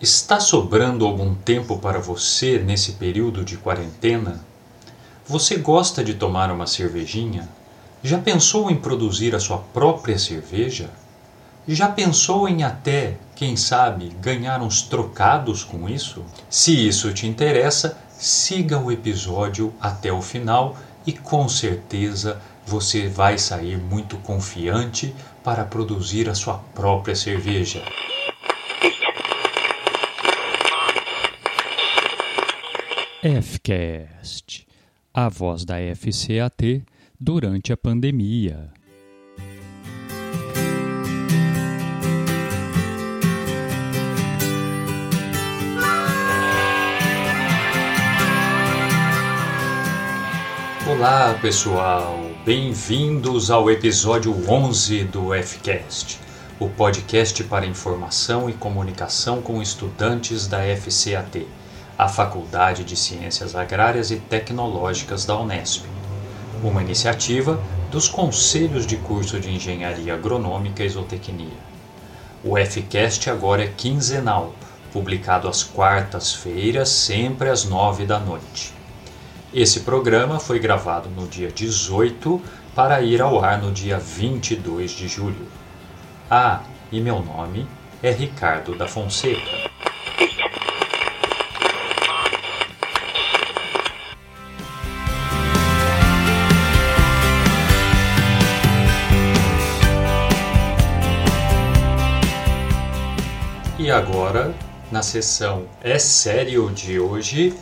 Está sobrando algum tempo para você nesse período de quarentena? Você gosta de tomar uma cervejinha? Já pensou em produzir a sua própria cerveja? Já pensou em até, quem sabe, ganhar uns trocados com isso? Se isso te interessa, siga o episódio até o final e com certeza você vai sair muito confiante para produzir a sua própria cerveja. FCast, a voz da FCAT durante a pandemia. Olá pessoal, bem-vindos ao episódio 11 do FCast, o podcast para informação e comunicação com estudantes da FCAT a Faculdade de Ciências Agrárias e Tecnológicas da Unesp, uma iniciativa dos Conselhos de Curso de Engenharia Agronômica e Zootecnia. O FCast agora é quinzenal, publicado às quartas-feiras, sempre às nove da noite. Esse programa foi gravado no dia 18 para ir ao ar no dia 22 de julho. Ah, e meu nome é Ricardo da Fonseca. Agora, na sessão É Sério de hoje,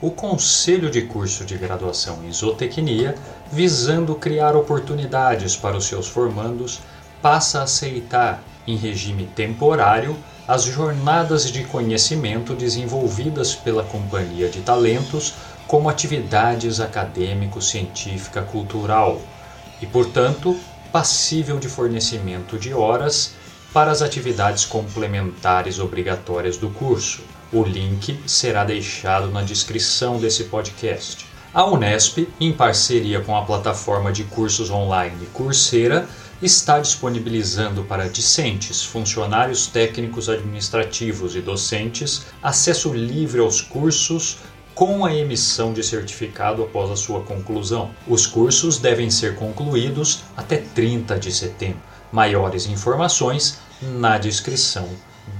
o Conselho de Curso de Graduação em Zootecnia, visando criar oportunidades para os seus formandos, passa a aceitar, em regime temporário, as jornadas de conhecimento desenvolvidas pela Companhia de Talentos como atividades acadêmico-científica cultural e, portanto, passível de fornecimento de horas para as atividades complementares obrigatórias do curso. O link será deixado na descrição desse podcast. A Unesp, em parceria com a plataforma de cursos online Coursera, está disponibilizando para discentes, funcionários técnicos administrativos e docentes acesso livre aos cursos com a emissão de certificado após a sua conclusão. Os cursos devem ser concluídos até 30 de setembro. Maiores informações na descrição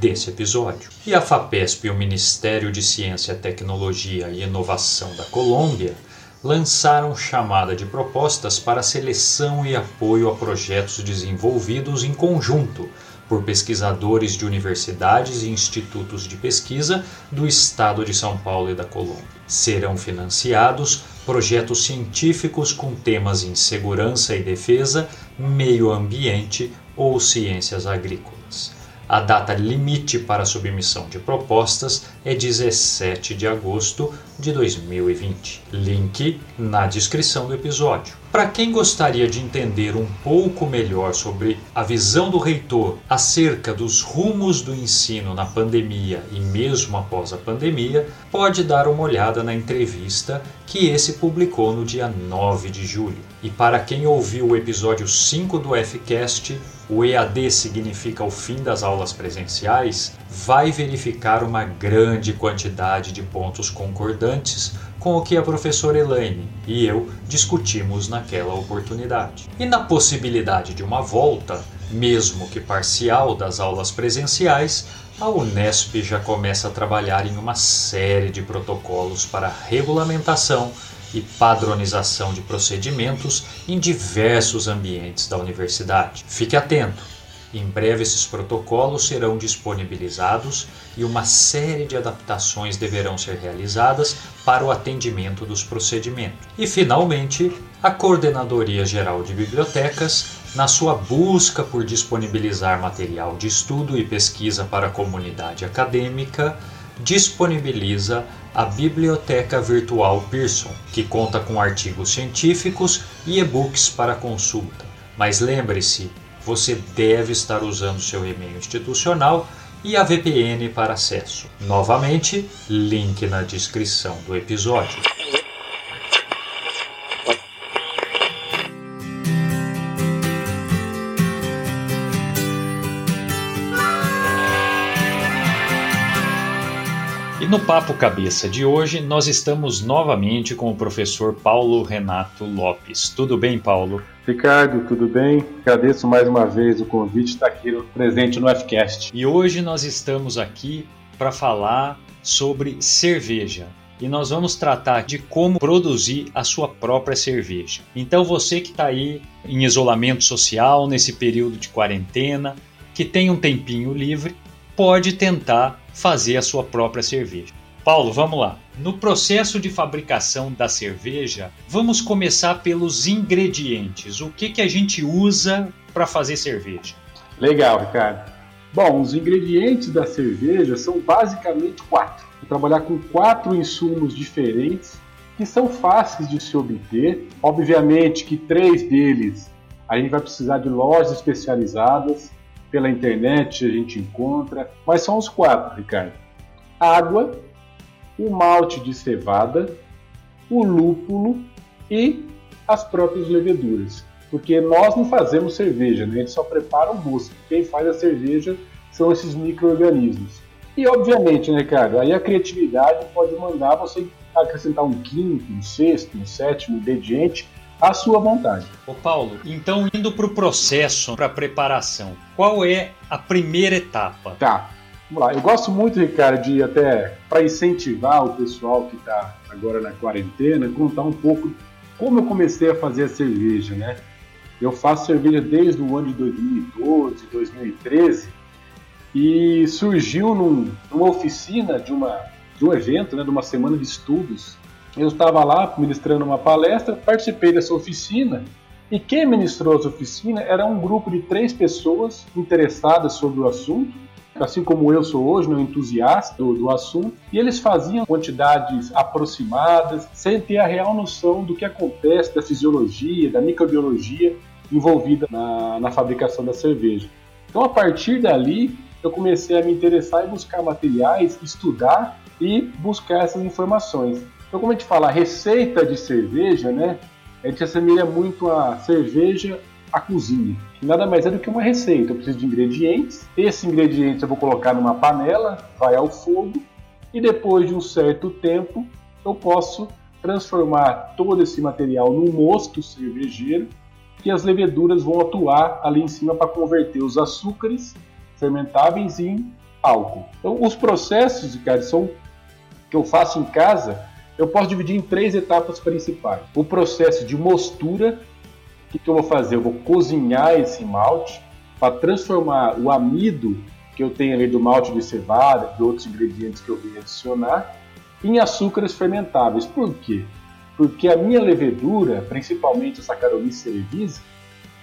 desse episódio. E a FAPESP e o Ministério de Ciência, Tecnologia e Inovação da Colômbia lançaram chamada de propostas para seleção e apoio a projetos desenvolvidos em conjunto por pesquisadores de universidades e institutos de pesquisa do estado de São Paulo e da Colômbia. Serão financiados projetos científicos com temas em segurança e defesa, meio ambiente ou ciências agrícolas. A data limite para submissão de propostas é 17 de agosto de 2020. Link na descrição do episódio. Para quem gostaria de entender um pouco melhor sobre a visão do reitor acerca dos rumos do ensino na pandemia e mesmo após a pandemia, pode dar uma olhada na entrevista que esse publicou no dia 9 de julho. E para quem ouviu o episódio 5 do Fcast, o EAD significa o fim das aulas presenciais, vai verificar uma grande quantidade de pontos concordantes com o que a professora Elaine e eu discutimos naquela oportunidade. E na possibilidade de uma volta, mesmo que parcial, das aulas presenciais, a Unesp já começa a trabalhar em uma série de protocolos para regulamentação e padronização de procedimentos em diversos ambientes da universidade. Fique atento! Em breve, esses protocolos serão disponibilizados e uma série de adaptações deverão ser realizadas para o atendimento dos procedimentos. E, finalmente, a Coordenadoria Geral de Bibliotecas, na sua busca por disponibilizar material de estudo e pesquisa para a comunidade acadêmica, disponibiliza a Biblioteca Virtual Pearson, que conta com artigos científicos e e-books para consulta. Mas lembre-se, você deve estar usando seu e-mail institucional e a VPN para acesso. Novamente, link na descrição do episódio. E no Papo Cabeça de hoje, nós estamos novamente com o professor Paulo Renato Lopes. Tudo bem, Paulo? Ricardo, tudo bem? Agradeço mais uma vez o convite de estar aqui presente no Fcast. E hoje nós estamos aqui para falar sobre cerveja. E nós vamos tratar de como produzir a sua própria cerveja. Então, você que está aí em isolamento social, nesse período de quarentena, que tem um tempinho livre, pode tentar fazer a sua própria cerveja. Paulo, vamos lá. No processo de fabricação da cerveja, vamos começar pelos ingredientes. O que, que a gente usa para fazer cerveja? Legal, Ricardo. Bom, os ingredientes da cerveja são basicamente quatro. Vou trabalhar com quatro insumos diferentes que são fáceis de se obter. Obviamente que três deles a gente vai precisar de lojas especializadas, pela internet a gente encontra, mas são os quatro, Ricardo: água, o malte de cevada, o lúpulo e as próprias leveduras. Porque nós não fazemos cerveja, né? a gente só prepara o mosto. Quem faz a cerveja são esses micro-organismos. E obviamente, né, Ricardo, aí a criatividade pode mandar você acrescentar um quinto, um sexto, um sétimo ingrediente à sua vontade. Ô Paulo, então indo para o processo, para a preparação, qual é a primeira etapa? Tá, vamos lá. Eu gosto muito, Ricardo, de até para incentivar o pessoal que está agora na quarentena, contar um pouco como eu comecei a fazer a cerveja, né? Eu faço cerveja desde o ano de 2012, 2013 e surgiu num, numa oficina de, uma, de um evento, né, de uma semana de estudos eu estava lá ministrando uma palestra, participei dessa oficina e quem ministrou essa oficina era um grupo de três pessoas interessadas sobre o assunto, assim como eu sou hoje, um entusiasta do, do, assunto, e eles faziam quantidades aproximadas, sem ter a real noção do que acontece, da fisiologia, da microbiologia envolvida na, na fabricação da cerveja. Então, a partir dali, eu comecei a me interessar em buscar materiais, estudar e buscar essas informações. Então, como a gente fala, receita de cerveja, né? A gente assemelha muito a cerveja à cozinha, nada mais é do que uma receita. Eu preciso de ingredientes, esses ingredientes eu vou colocar numa panela, vai ao fogo, e depois de um certo tempo eu posso transformar todo esse material num mosto cervejeiro que as leveduras vão atuar ali em cima para converter os açúcares fermentáveis em álcool. Então, os processos, cara, são que eu faço em casa eu posso dividir em três etapas principais. O processo de mostura, o que, que eu vou fazer? Eu vou cozinhar esse malte para transformar o amido que eu tenho ali do malte de cevada, de outros ingredientes que eu vim adicionar, em açúcares fermentáveis. Por quê? Porque a minha levedura, principalmente a Saccharomyces cerevisiae,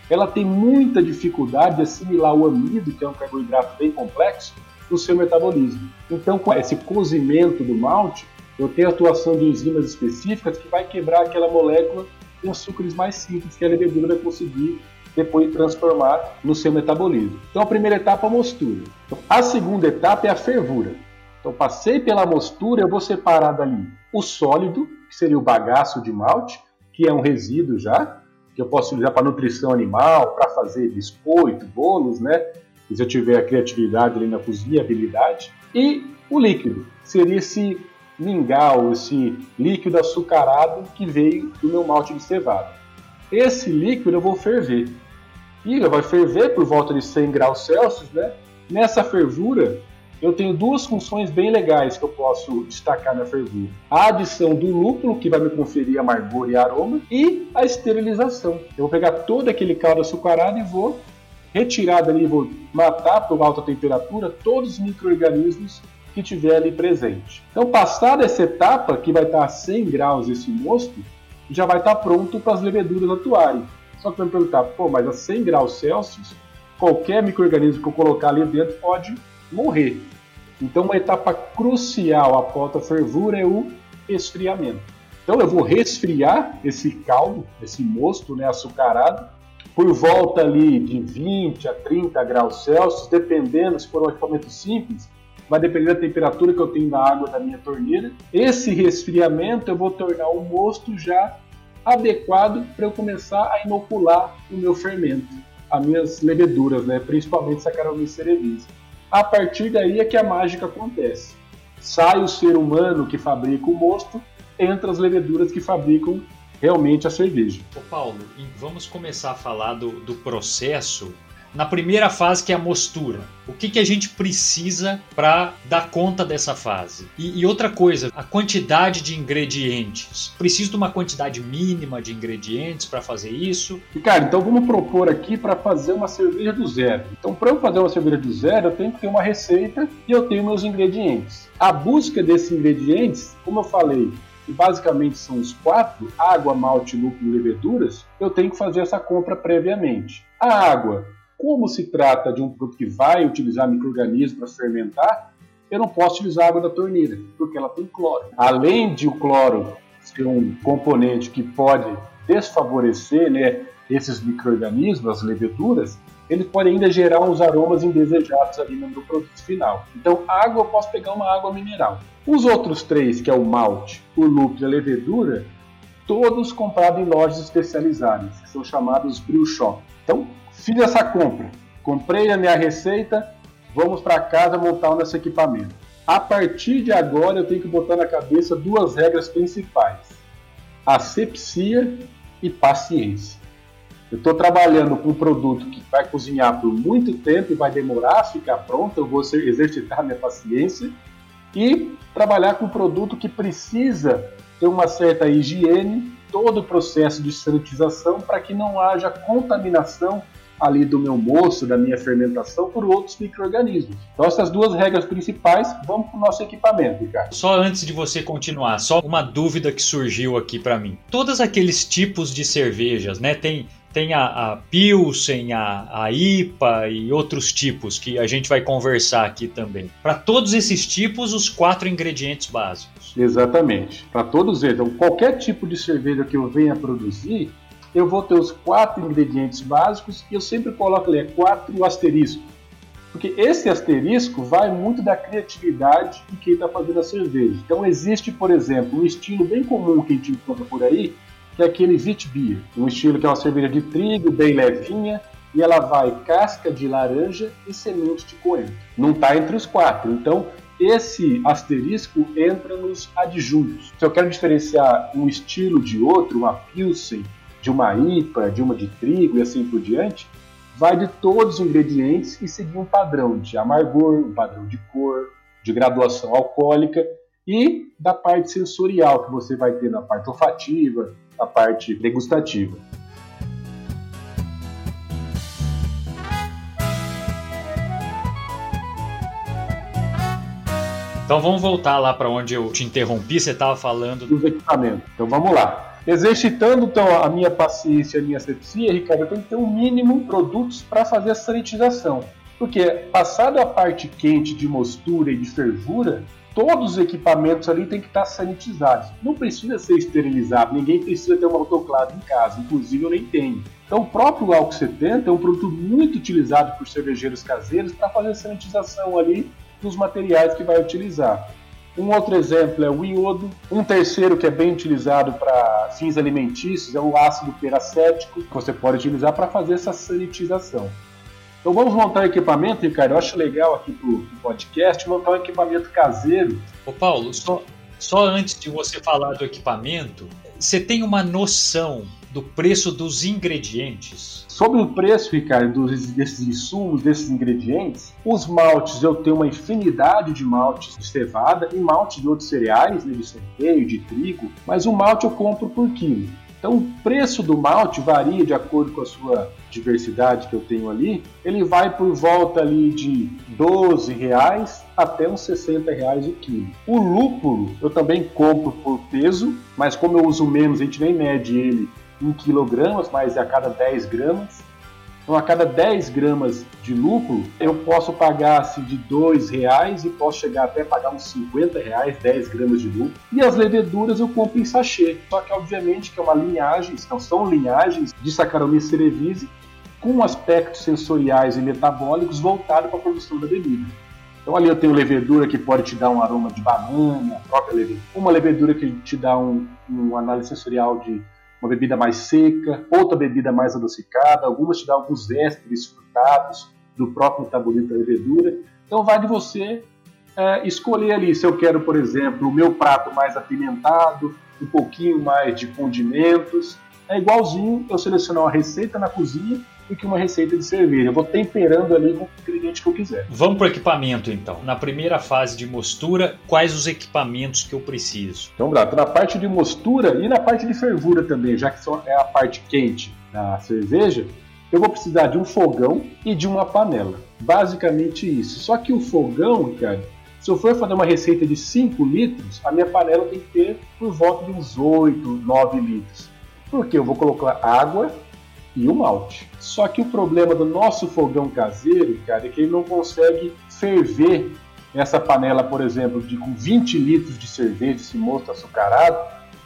ela tem muita dificuldade de assimilar o amido, que é um carboidrato bem complexo, no seu metabolismo. Então, com esse cozimento do malte, eu tenho atuação de enzimas específicas que vai quebrar aquela molécula em açúcares mais simples que a levedura vai conseguir depois transformar no seu metabolismo. Então a primeira etapa é a mostura. A segunda etapa é a fervura. Então passei pela mostura, eu vou separar dali o sólido, que seria o bagaço de malte, que é um resíduo já, que eu posso utilizar para nutrição animal, para fazer biscoito, bolos, né? Se eu tiver a criatividade ali na cozinha, habilidade. E o líquido, seria esse mingau, esse líquido açucarado que veio do meu malte de cevada. Esse líquido eu vou ferver. E ele vai ferver por volta de 100 graus Celsius, né? Nessa fervura, eu tenho duas funções bem legais que eu posso destacar na fervura. A adição do lúpulo, que vai me conferir amargor e aroma, e a esterilização. Eu vou pegar todo aquele caldo açucarado e vou retirar dali, vou matar por alta temperatura todos os micro-organismos que tiver ali presente. Então, passada essa etapa, que vai estar a 100 graus esse mosto, já vai estar pronto para as leveduras atuarem. Só que vai me perguntar, pô, mas a 100 graus Celsius, qualquer microorganismo que eu colocar ali dentro pode morrer. Então, uma etapa crucial após a fervura é o esfriamento. Então, eu vou resfriar esse caldo, esse mosto né, açucarado, por volta ali de 20 a 30 graus Celsius, dependendo se for um equipamento simples, vai depender da temperatura que eu tenho da água da minha torneira. Esse resfriamento eu vou tornar o mosto já adequado para eu começar a inocular o meu fermento, as minhas leveduras, né? principalmente Saccharomyces cerevisiae. A partir daí é que a mágica acontece. sai o ser humano que fabrica o mosto, entra as leveduras que fabricam realmente a cerveja. Ô Paulo, vamos começar a falar do, do processo na primeira fase, que é a mostura. O que, que a gente precisa para dar conta dessa fase? E, e, outra coisa, a quantidade de ingredientes. Preciso de uma quantidade mínima de ingredientes para fazer isso? Ricardo, então vamos propor aqui para fazer uma cerveja do zero. Então, para eu fazer uma cerveja do zero, eu tenho que ter uma receita e eu tenho meus ingredientes. A busca desses ingredientes, como eu falei, que basicamente são os quatro, água, malte, lúpulo e leveduras, eu tenho que fazer essa compra previamente. A água, como se trata de um produto que vai utilizar micro-organismos para fermentar, eu não posso utilizar água da torneira, porque ela tem cloro. Além de o cloro ser um componente que pode desfavorecer né, esses micro-organismos, as leveduras, ele pode ainda gerar uns aromas indesejados ali no produto final. Então, água eu posso pegar uma água mineral. Os outros três, que é o malte, o lúpulo e a levedura, todos comprados em lojas especializadas, que são chamados brew shop. Então, Fiz essa compra, comprei a minha receita, vamos para casa montar o nosso equipamento. A partir de agora eu tenho que botar na cabeça duas regras principais: asepsia e paciência. Eu estou trabalhando com um produto que vai cozinhar por muito tempo e vai demorar a ficar pronto, eu vou exercitar minha paciência e trabalhar com um produto que precisa ter uma certa higiene, todo o processo de sanitização para que não haja contaminação ali do meu moço, da minha fermentação, por outros micro-organismos. Então, essas duas regras principais, vamos para o nosso equipamento, Ricardo. Só antes de você continuar, só uma dúvida que surgiu aqui para mim. Todos aqueles tipos de cervejas, né? Tem tem a, a Pilsen, a, a, IPA e outros tipos que a gente vai conversar aqui também. Para todos esses tipos, os quatro ingredientes básicos. Exatamente. Para todos eles. Então, qualquer tipo de cerveja que eu venha produzir, eu vou ter os quatro ingredientes básicos e eu sempre coloco ali, é quatro asterisco. Porque esse asterisco vai muito da criatividade de quem está fazendo a cerveja. Então existe, por exemplo, um estilo bem comum que a gente encontra por aí, que é aquele Witbier. Um estilo que é uma cerveja de trigo, bem levinha, e ela vai casca de laranja e semente de coentro. Não está entre os quatro. Então, esse asterisco entra nos adjuntos. Se eu quero diferenciar um estilo de outro, uma Pilsen, de uma IPA, de uma de trigo e assim por diante, vai de todos os ingredientes e seguir um padrão de amargor, um padrão de cor, de graduação alcoólica e da parte sensorial que você vai ter na parte olfativa, na parte degustativa. Então vamos voltar lá para onde eu te interrompi, você estava falando dos equipamentos. Então vamos lá. Exercitando então a minha paciência a minha asepsia, Ricardo, eu tenho que ter um mínimo de produtos para fazer a sanitização. Porque, passado a parte quente de mostura e de fervura, todos os equipamentos ali têm que estar sanitizados. Não precisa ser esterilizado, ninguém precisa ter um autoclave em casa, inclusive eu nem tenho. Então, o próprio álcool 70 é um produto muito utilizado por cervejeiros caseiros para fazer a sanitização ali dos materiais que vai utilizar. Um outro exemplo é o iodo. Um terceiro que é bem utilizado para fins alimentícios é o ácido peracético, que você pode utilizar para fazer essa sanitização. Então vamos montar um equipamento, Ricardo. Eu acho legal aqui para o podcast montar um equipamento caseiro. Ô Paulo, só, só antes de você falar do equipamento, você tem uma noção do preço dos ingredientes? Sobre o preço, Ricardo, desses insumos, desses ingredientes, os maltes eu tenho uma infinidade de maltes de cevada e malte de outros cereais, né, de centeio, de trigo, mas o malte eu compro por quilo. Então, o preço do malte varia de acordo com a sua diversidade que eu tenho ali. Ele vai por volta ali de 12 reais até uns 60 reais o quilo. O lúpulo eu também compro por peso, mas como eu uso menos, a gente nem mede ele em quilogramas, mas é a cada 10 gramas. Então, a cada 10 gramas de lúpulo, eu posso pagar assim, de R$ reais e posso chegar até pagar uns 50 reais, 10 gramas de lúpulo. E as leveduras eu compro em sachê. Só que, obviamente, que é uma linhagem, então são linhagens de Saccharomyces cerevisiae com aspectos sensoriais e metabólicos voltados para a produção da bebida. Então ali eu tenho levedura que pode te dar um aroma de banana, própria levedura. Uma levedura que te dá um, um análise sensorial de uma bebida mais seca, outra bebida mais adocicada, algumas te dão alguns ésteres frutados do próprio metabolismo da levedura. Então vai de você é, escolher ali se eu quero, por exemplo, o meu prato mais apimentado, um pouquinho mais de condimentos. É igualzinho eu selecionar uma receita na cozinha do que uma receita de cerveja. Eu vou temperando ali com o ingrediente que eu quiser. Vamos para o equipamento então. Na primeira fase de mostura, quais os equipamentos que eu preciso? Então, Brato, na parte de mostura e na parte de fervura também, já que é a parte quente da cerveja, eu vou precisar de um fogão e de uma panela. Basicamente isso. Só que o fogão, cara, se eu for fazer uma receita de 5 litros, a minha panela tem que ter por volta de uns 8, 9 litros. Porque eu vou colocar água e o malte. Só que o problema do nosso fogão caseiro, cara, é que ele não consegue ferver essa panela, por exemplo, de com 20 litros de cerveja, esse mosto açucarado,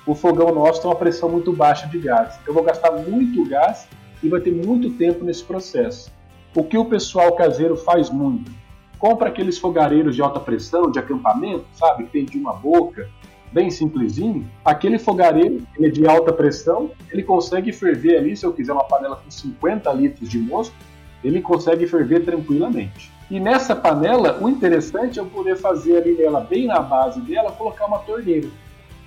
o fogão nosso tem uma pressão muito baixa de gás. Eu vou gastar muito gás e vai ter muito tempo nesse processo. O que o pessoal caseiro faz muito? Compra aqueles fogareiros de alta pressão, de acampamento, sabe? Que tem de uma boca, bem simplesinho. Aquele fogareiro ele é de alta pressão, ele consegue ferver ali, se eu quiser uma panela com 50 litros de mosto, ele consegue ferver tranquilamente. E nessa panela, o interessante é eu poder fazer ali nela, bem na base dela, colocar uma torneira.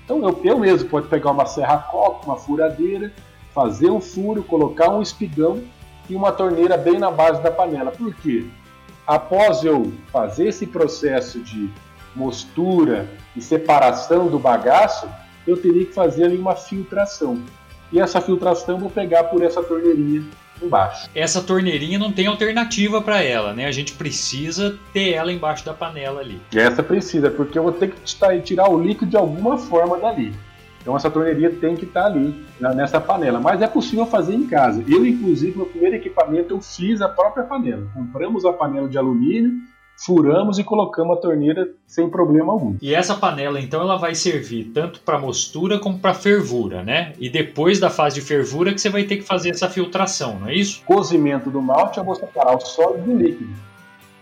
Então eu, eu mesmo pode pegar uma serra coca, uma furadeira, fazer um furo, colocar um espigão e uma torneira bem na base da panela. Por quê? Após eu fazer esse processo de mostura e separação do bagaço, eu teria que fazer ali uma filtração. E essa filtração vou pegar por essa torneirinha embaixo. Essa torneirinha não tem alternativa para ela, né? A gente precisa ter ela embaixo da panela ali. Essa precisa, porque eu vou ter que tirar o líquido de alguma forma dali. Então essa torneirinha tem que estar tá ali, nessa panela. Mas é possível fazer em casa. Eu, inclusive, no primeiro equipamento, eu fiz a própria panela. Compramos a panela de alumínio, furamos e colocamos a torneira sem problema algum. E essa panela, então, ela vai servir tanto para mostura como para fervura, né? E depois da fase de fervura que você vai ter que fazer essa filtração, não é isso? Cozimento do malte, eu vou separar o sólido do líquido.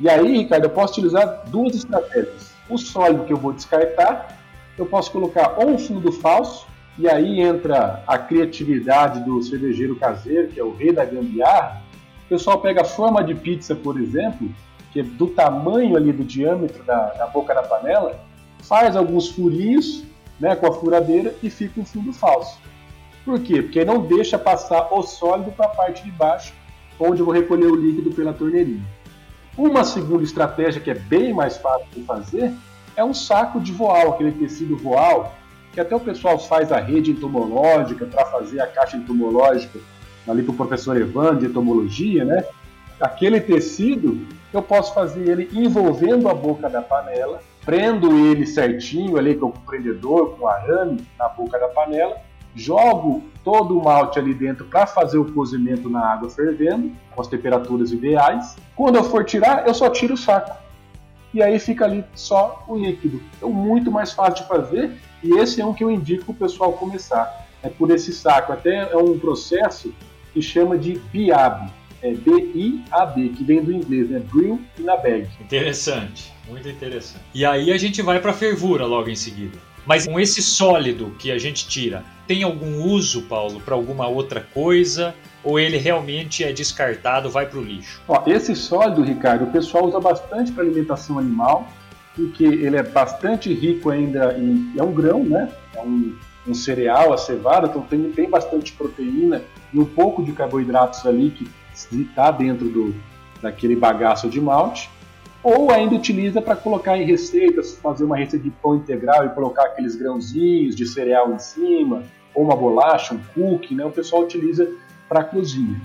E aí, Ricardo, eu posso utilizar duas estratégias. O sólido que eu vou descartar eu posso colocar ou um fundo falso, e aí entra a criatividade do cervejeiro caseiro, que é o rei da gambiarra. O pessoal pega a forma de pizza, por exemplo, do tamanho ali do diâmetro da, da boca da panela, faz alguns furinhos né, com a furadeira e fica um fundo falso. Por quê? Porque não deixa passar o sólido para a parte de baixo, onde eu vou recolher o líquido pela torneirinha. Uma segunda estratégia que é bem mais fácil de fazer é um saco de voal, aquele tecido voal, que até o pessoal faz a rede entomológica para fazer a caixa entomológica ali para o professor Evan de entomologia, né? Aquele tecido, eu posso fazer ele envolvendo a boca da panela, prendo ele certinho ali com o prendedor, com arame na boca da panela, jogo todo o malte ali dentro para fazer o cozimento na água fervendo, com as temperaturas ideais. Quando eu for tirar, eu só tiro o saco e aí fica ali só o líquido. Então, muito mais fácil de fazer e esse é um que eu indico para o pessoal começar. É por esse saco. Até é um processo que chama de BIAB. É B-I-A-B, que vem do inglês, né? Brew in a bag. Interessante, muito interessante. E aí a gente vai para a fervura logo em seguida. Mas com esse sólido que a gente tira, tem algum uso, Paulo, para alguma outra coisa? ou ele realmente é descartado, vai para o lixo? Ó, esse sólido, Ricardo, o pessoal usa bastante para alimentação animal, porque ele é bastante rico ainda em. É um grão, né? É um, um cereal, a cevada, então tem, tem bastante proteína e um pouco de carboidratos ali que está dentro do, daquele bagaço de malte. Ou ainda utiliza para colocar em receitas, fazer uma receita de pão integral e colocar aqueles grãozinhos de cereal em cima, ou uma bolacha, um cookie, né? O pessoal utiliza para cozinha.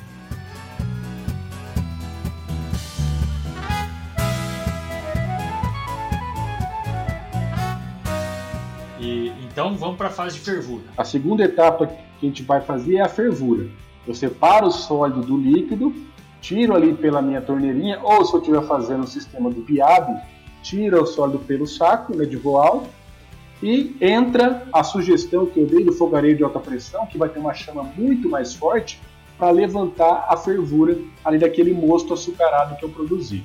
E, então vamos para a fase de fervura. A segunda etapa que a gente vai fazer é a fervura. Eu separo o sólido do líquido, tiro ali pela minha torneirinha, ou se eu estiver fazendo o sistema do Biab, tira o sólido pelo saco né, de voal e entra a sugestão que eu dei do fogareiro de alta pressão, que vai ter uma chama muito mais forte, para levantar a fervura ali daquele mosto açucarado que eu produzi.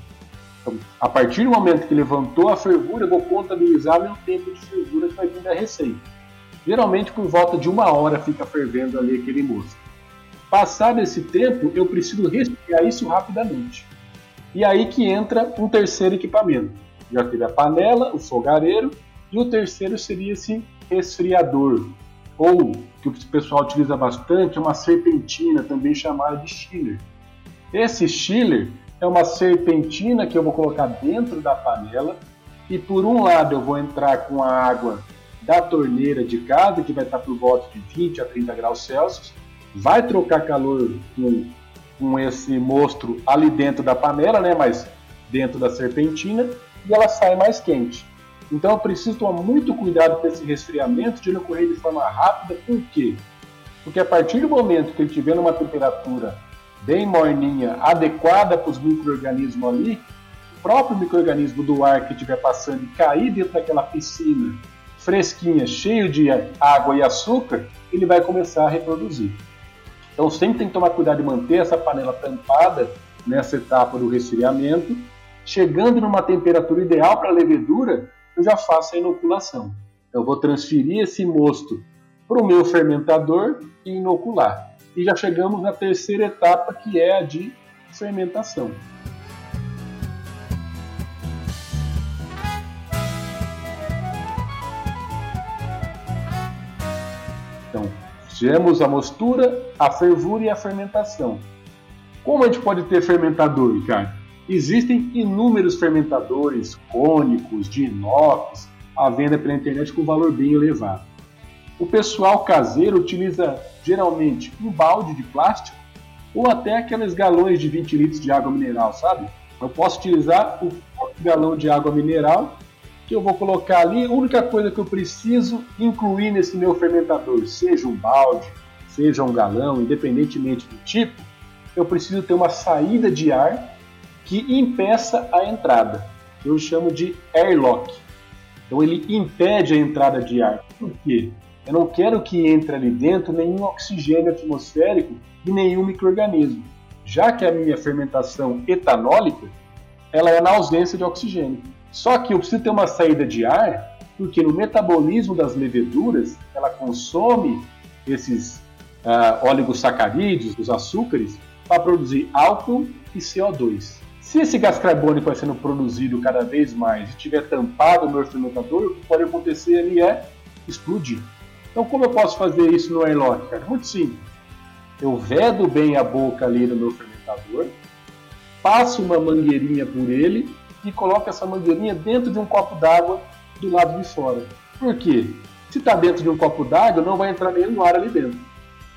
Então, a partir do momento que levantou a fervura, eu vou contabilizar meu tempo de fervura que vai vir da receita. Geralmente, por volta de uma hora fica fervendo ali aquele mosto. Passado esse tempo, eu preciso resfriar isso rapidamente. E aí que entra um terceiro equipamento. já teve a panela, o fogareiro, e o terceiro seria esse resfriador, ou que o pessoal utiliza bastante, é uma serpentina, também chamada de chiller. Esse chiller é uma serpentina que eu vou colocar dentro da panela e por um lado eu vou entrar com a água da torneira de casa, que vai estar por volta de 20 a 30 graus Celsius, vai trocar calor com, com esse monstro ali dentro da panela, né, mas dentro da serpentina, e ela sai mais quente. Então eu preciso tomar muito cuidado com esse resfriamento de ele ocorrer de forma rápida, por quê? Porque a partir do momento que ele estiver numa temperatura bem morninha, adequada para os micro-organismos ali, o próprio micro-organismo do ar que estiver passando e cair dentro daquela piscina fresquinha, cheio de água e açúcar, ele vai começar a reproduzir. Então sempre tem que tomar cuidado de manter essa panela tampada nessa etapa do resfriamento. Chegando numa temperatura ideal para a levedura, eu já faço a inoculação. Eu vou transferir esse mosto para o meu fermentador e inocular. E já chegamos na terceira etapa, que é a de fermentação. Fizemos a mostura, a fervura e a fermentação. Como a gente pode ter fermentador, Ricardo? Existem inúmeros fermentadores cônicos, de inox, à venda pela internet com valor bem elevado. O pessoal caseiro utiliza geralmente um balde de plástico ou até aqueles galões de 20 litros de água mineral, sabe? Eu posso utilizar o galão de água mineral que eu vou colocar ali. A única coisa que eu preciso incluir nesse meu fermentador, seja um balde, seja um galão, independentemente do tipo, eu preciso ter uma saída de ar que impeça a entrada. Eu chamo de airlock. Então ele impede a entrada de ar. Por quê? Eu não quero que entre ali dentro nenhum oxigênio atmosférico e nenhum microorganismo, já que a minha fermentação etanólica ela é na ausência de oxigênio. Só que eu preciso ter uma saída de ar, porque no metabolismo das leveduras, ela consome esses uh, oligosacarídeos, os açúcares, para produzir álcool e CO2. Se esse gás carbônico vai sendo produzido cada vez mais e estiver tampado no meu fermentador, o que pode acontecer ali é explodir. Então, como eu posso fazer isso no airlock? Cara? Muito simples. Eu vedo bem a boca ali no meu fermentador, passo uma mangueirinha por ele e coloca essa mangueirinha dentro de um copo d'água do lado de fora. Por quê? Se está dentro de um copo d'água, não vai entrar nenhum ar ali dentro.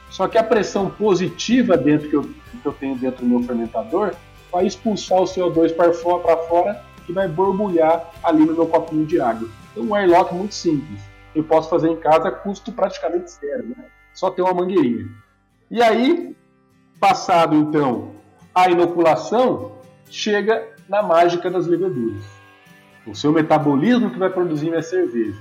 Só que a pressão positiva dentro que eu, que eu tenho dentro do meu fermentador vai expulsar o CO2 para fora, para fora e vai borbulhar ali no meu copinho de água. Então, um airlock muito simples. Eu posso fazer em casa custo praticamente zero, né? só ter uma mangueirinha. E aí, passado então a inoculação, chega na mágica das leveduras. O seu metabolismo que vai produzir minha cerveja.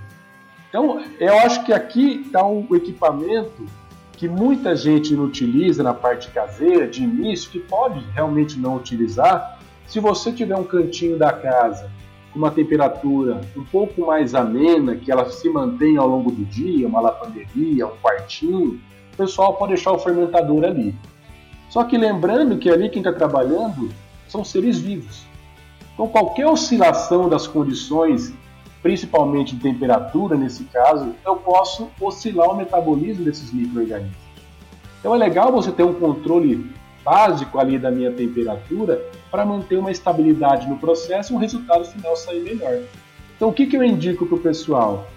Então, eu acho que aqui está um equipamento que muita gente não utiliza na parte caseira, de início, que pode realmente não utilizar. Se você tiver um cantinho da casa com uma temperatura um pouco mais amena, que ela se mantém ao longo do dia, uma lavanderia, um quartinho, o pessoal pode deixar o fermentador ali. Só que lembrando que ali quem está trabalhando são seres vivos. Então, qualquer oscilação das condições, principalmente de temperatura, nesse caso, eu posso oscilar o metabolismo desses micro-organismos. Então, é legal você ter um controle básico ali da minha temperatura para manter uma estabilidade no processo e o resultado final sair melhor. Então, o que, que eu indico para o pessoal?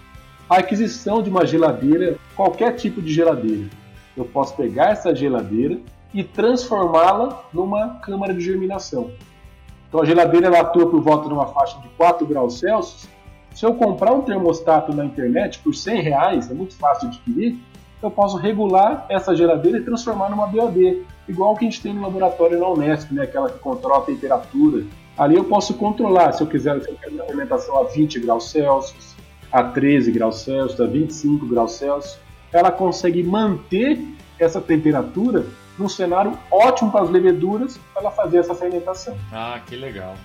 A aquisição de uma geladeira, qualquer tipo de geladeira. Eu posso pegar essa geladeira e transformá-la numa câmara de germinação. Então a geladeira ela atua por volta de uma faixa de 4 graus Celsius. Se eu comprar um termostato na internet por 100 reais, é muito fácil de adquirir, eu posso regular essa geladeira e transformar numa BOD, igual que a gente tem no laboratório na Unesp, né, aquela que controla a temperatura. Ali eu posso controlar, se eu quiser, se eu quero uma fermentação a 20 graus Celsius, a 13 graus Celsius, a 25 graus Celsius, ela consegue manter essa temperatura num cenário ótimo para as leveduras para ela fazer essa fermentação. Ah, que legal.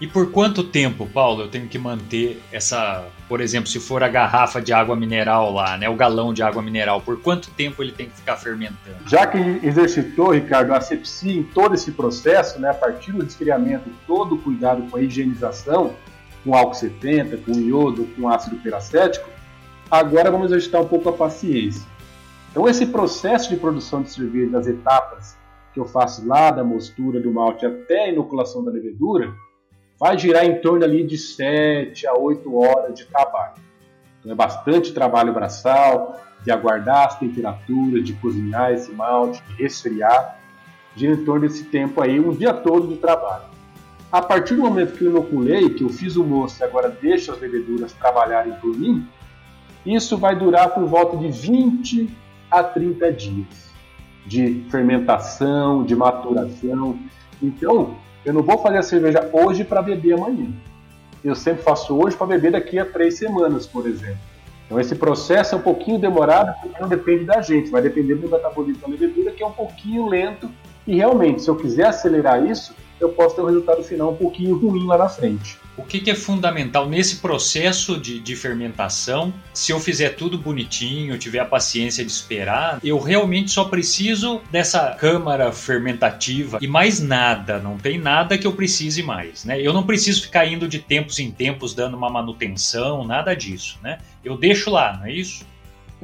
E por quanto tempo, Paulo, eu tenho que manter essa, por exemplo, se for a garrafa de água mineral lá, né, o galão de água mineral, por quanto tempo ele tem que ficar fermentando? Já que exercitou, Ricardo, a asepsia em todo esse processo, né, a partir do resfriamento, todo o cuidado com a higienização, com álcool 70, com iodo, com ácido peracético, agora vamos ajustar um pouco a paciência. Então esse processo de produção de cerveja, das etapas que eu faço lá da mostura do malte até a inoculação da levedura, vai girar em torno ali de 7 a 8 horas de trabalho. Então é bastante trabalho braçal, de aguardar as temperaturas, de cozinhar esse malte, de resfriar. Gira em torno desse tempo aí, um dia todo de trabalho. A partir do momento que eu inoculei, que eu fiz o moço e agora deixo as leveduras trabalharem por mim, isso vai durar por volta de 20 a 30 dias de fermentação, de maturação. Então, eu não vou fazer a cerveja hoje para beber amanhã. Eu sempre faço hoje para beber daqui a três semanas, por exemplo. Então esse processo é um pouquinho demorado porque não depende da gente, vai depender do metabolismo da levedura, que é um pouquinho lento. E realmente, se eu quiser acelerar isso, eu posso ter um resultado final um pouquinho ruim lá na frente. O que, que é fundamental nesse processo de, de, fermentação? Se eu fizer tudo bonitinho, tiver a paciência de esperar, eu realmente só preciso dessa câmara fermentativa e mais nada. Não tem nada que eu precise mais, né? Eu não preciso ficar indo de tempos em tempos dando uma manutenção, nada disso, né? Eu deixo lá, não é isso?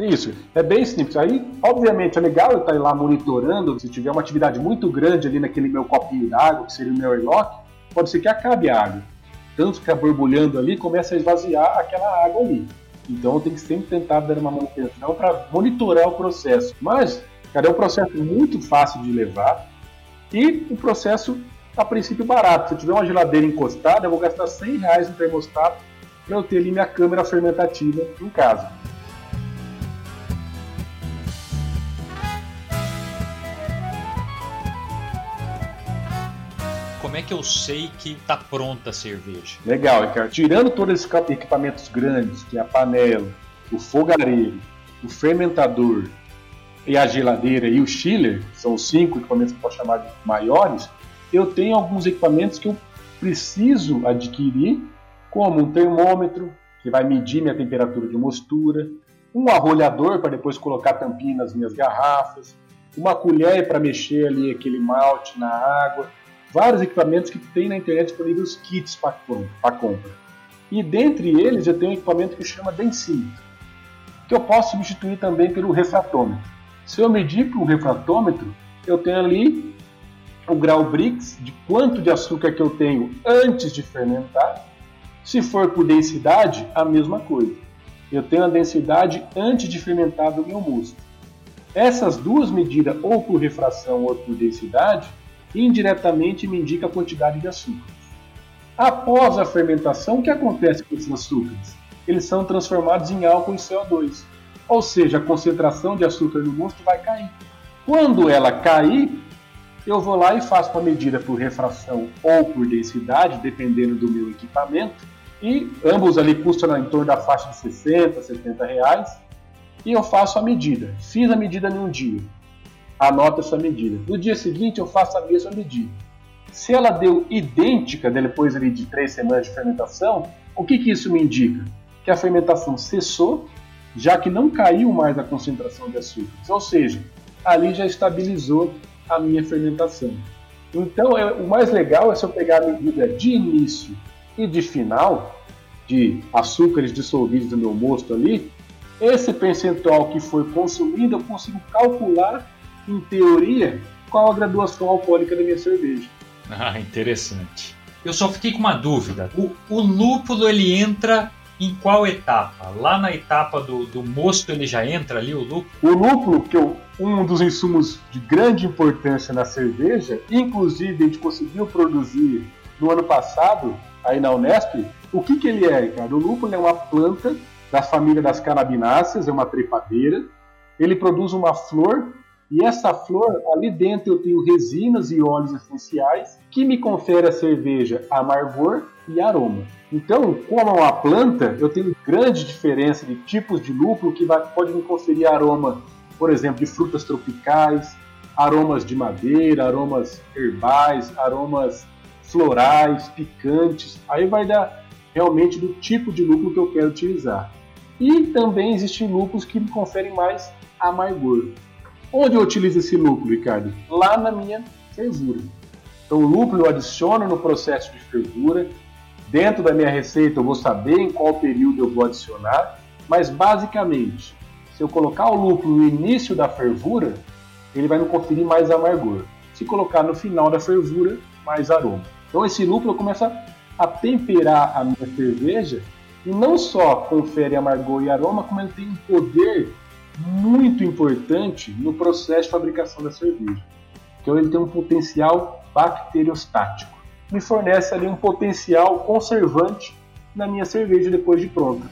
Isso, é bem simples. Aí, obviamente, é legal eu estar lá monitorando. Se tiver uma atividade muito grande ali naquele meu copinho d'água, que seria o meu airlock, pode ser que acabe a água. Tanto ficar borbulhando ali, começa a esvaziar aquela água ali. Então tenho que sempre tentar dar uma manutenção para monitorar o processo. Mas, cara, é um processo muito fácil de levar e um processo, a princípio, barato. Se eu tiver uma geladeira encostada, eu vou gastar 100 reais no termostato para eu ter ali minha câmera fermentativa em casa. É que eu sei que está pronta a cerveja? Legal, Ricardo. Tirando todos esses equipamentos grandes, que é a panela, o fogareiro, o fermentador e a geladeira e o chiller, são os cinco equipamentos que eu posso chamar de maiores, eu tenho alguns equipamentos que eu preciso adquirir, como um termômetro, que vai medir minha temperatura de mostura, um arrolhador para depois colocar tampinha nas minhas garrafas, uma colher para mexer ali aquele malte na água, vários equipamentos que tem na internet disponíveis kits para compra. E dentre eles eu tenho um equipamento que chama densímetro, que eu posso substituir também pelo refratômetro. Se eu medir com o refratômetro, eu tenho ali o grau Brix de quanto de açúcar que eu tenho antes de fermentar. Se for por densidade, a mesma coisa. Eu tenho a densidade antes de fermentar do meu mosto. Essas duas medidas, ou por refração ou por densidade, indiretamente me indica a quantidade de açúcar. Após a fermentação, o que acontece com esses açúcares? Eles são transformados em álcool e CO2, ou seja, a concentração de açúcar no mosto vai cair. Quando ela cair, eu vou lá e faço a medida por refração ou por densidade, dependendo do meu equipamento, e ambos ali custam em torno da faixa de 60, 70 reais, e eu faço a medida. Fiz a medida em um dia, anota essa medida. No dia seguinte eu faço a mesma medida. Se ela deu idêntica depois ali de três semanas de fermentação, o que, que isso me indica? Que a fermentação cessou, já que não caiu mais a concentração de açúcares, ou seja, ali já estabilizou a minha fermentação. Então, é, o mais legal é se eu pegar a medida de início e de final de açúcares dissolvidos no meu mosto ali, esse percentual que foi consumido eu consigo calcular em teoria, qual a graduação alcoólica da minha cerveja. Ah, interessante. Eu só fiquei com uma dúvida. O, o lúpulo ele entra em qual etapa? Lá na etapa do, do mosto ele já entra ali o lúpulo? O lúpulo, que é um dos insumos de grande importância na cerveja, inclusive a gente conseguiu produzir no ano passado, aí na Unesp, o que, que ele é, Ricardo? O lúpulo é uma planta da família das canabináceas, é uma trepadeira. Ele produz uma flor e essa flor, ali dentro eu tenho resinas e óleos essenciais que me confere a cerveja amargor e aroma. Então, como é uma planta, eu tenho grande diferença de tipos de lúpulo que vai, pode me conferir aroma, por exemplo, de frutas tropicais, aromas de madeira, aromas herbais, aromas florais, picantes. Aí vai dar realmente do tipo de lúpulo que eu quero utilizar. E também existem lúpulos que me conferem mais amargor. Onde eu utilizo esse lúpulo, Ricardo? Lá na minha fervura. Então, o lúpulo eu adiciono no processo de fervura, Dentro da minha receita eu vou saber em qual período eu vou adicionar, mas basicamente, se eu colocar o lúpulo no início da fervura, ele vai me conferir mais amargor. Se colocar no final da fervura, mais aroma. Então esse lúpulo começa a temperar a minha cerveja e não só confere amargor e aroma, como ele tem um poder muito importante no processo de fabricação da cerveja. Então ele tem um potencial bacteriostático me fornece ali um potencial conservante na minha cerveja depois de pronta.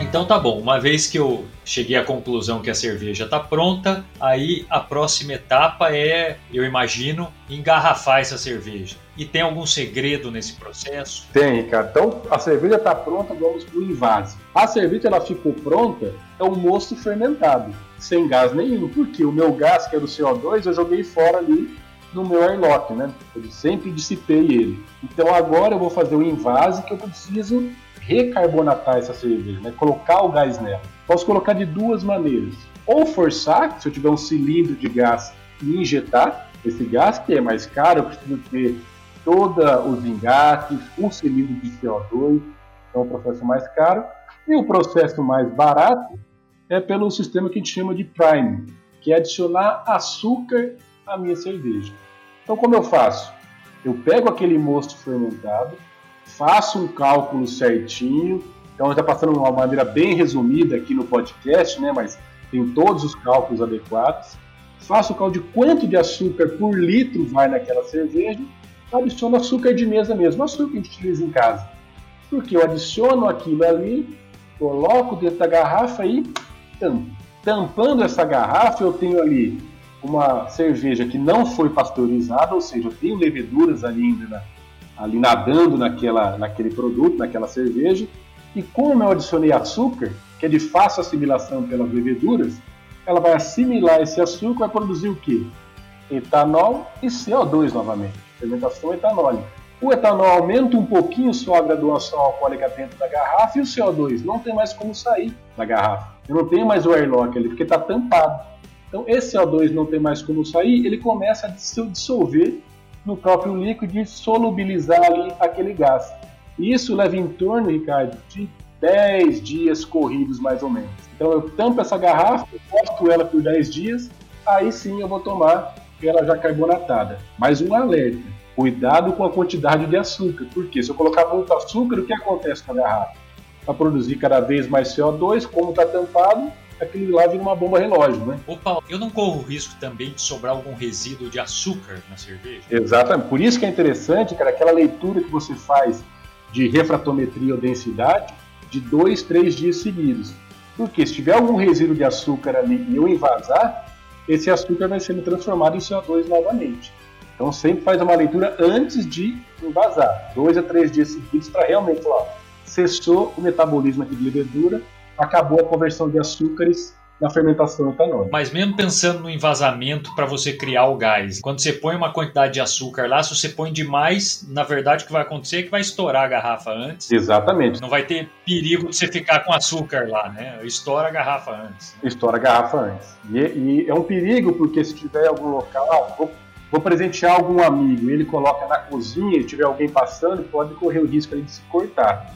Então tá bom, uma vez que eu cheguei à conclusão que a cerveja está pronta, aí a próxima etapa é, eu imagino, engarrafar essa cerveja. E tem algum segredo nesse processo? Tem, cara. Então a cerveja está pronta, vamos para o invase. A cerveja ela ficou pronta, é um mosto fermentado, sem gás nenhum, porque o meu gás, que era o CO2, eu joguei fora ali no meu airlock, né? Eu sempre dissipei ele. Então agora eu vou fazer o invase que eu preciso recarbonatar essa cerveja, né? colocar o gás nela. Posso colocar de duas maneiras. Ou forçar, se eu tiver um cilindro de gás, e injetar esse gás, que é mais caro, eu preciso ter todos os engates, um cilindro de CO2, então é um processo mais caro. E o processo mais barato é pelo sistema que a gente chama de prime, que é adicionar açúcar à minha cerveja. Então, como eu faço? Eu pego aquele mosto fermentado, faço um cálculo certinho. Então, está passando de uma maneira bem resumida aqui no podcast, né? Mas tem todos os cálculos adequados. Faço o cálculo de quanto de açúcar por litro vai naquela cerveja. Adiciono açúcar de mesa mesmo, açúcar que a gente utiliza em casa. Porque eu adiciono aquilo ali, coloco dentro da garrafa e tampando essa garrafa, eu tenho ali uma cerveja que não foi pasteurizada, ou seja, eu tenho leveduras ali ainda ali nadando naquela, naquele produto, naquela cerveja. E como eu adicionei açúcar, que é de fácil assimilação pelas leveduras, ela vai assimilar esse açúcar, vai produzir o quê? Etanol e CO2 novamente, fermentação etanólica. O etanol aumenta um pouquinho só a graduação alcoólica dentro da garrafa e o CO2 não tem mais como sair da garrafa. Eu não tenho mais o airlock ali porque está tampado. Então esse CO2 não tem mais como sair, ele começa a se dissolver no próprio líquido e solubilizar ali aquele gás. E isso leva em torno, Ricardo, de 10 dias corridos mais ou menos. Então eu tampo essa garrafa, posto ela por 10 dias, aí sim eu vou tomar ela já carbonatada. Mas um alerta, cuidado com a quantidade de açúcar, porque se eu colocar muito açúcar, o que acontece com a garrafa? Vai produzir cada vez mais CO2, como está tampado, aquele lá vira uma bomba relógio, né? Opa, eu não corro o risco também de sobrar algum resíduo de açúcar na cerveja? Exatamente. Por isso que é interessante, cara, aquela leitura que você faz de refratometria ou densidade de dois, três dias seguidos. Porque se tiver algum resíduo de açúcar ali e eu invasar, esse açúcar vai sendo transformado em CO2 novamente. Então sempre faz uma leitura antes de invasar, dois a três dias seguidos para realmente, ó, cessou o metabolismo aqui de levedura, acabou a conversão de açúcares na fermentação etanólica. Mas mesmo pensando no envasamento para você criar o gás, quando você põe uma quantidade de açúcar lá, se você põe demais, na verdade o que vai acontecer é que vai estourar a garrafa antes. Exatamente. Não vai ter perigo de você ficar com açúcar lá, né? Estoura a garrafa antes. Estoura a garrafa antes. E, e é um perigo porque se tiver algum local, vou, vou presentear algum amigo, ele coloca na cozinha e tiver alguém passando, pode correr o risco de se cortar.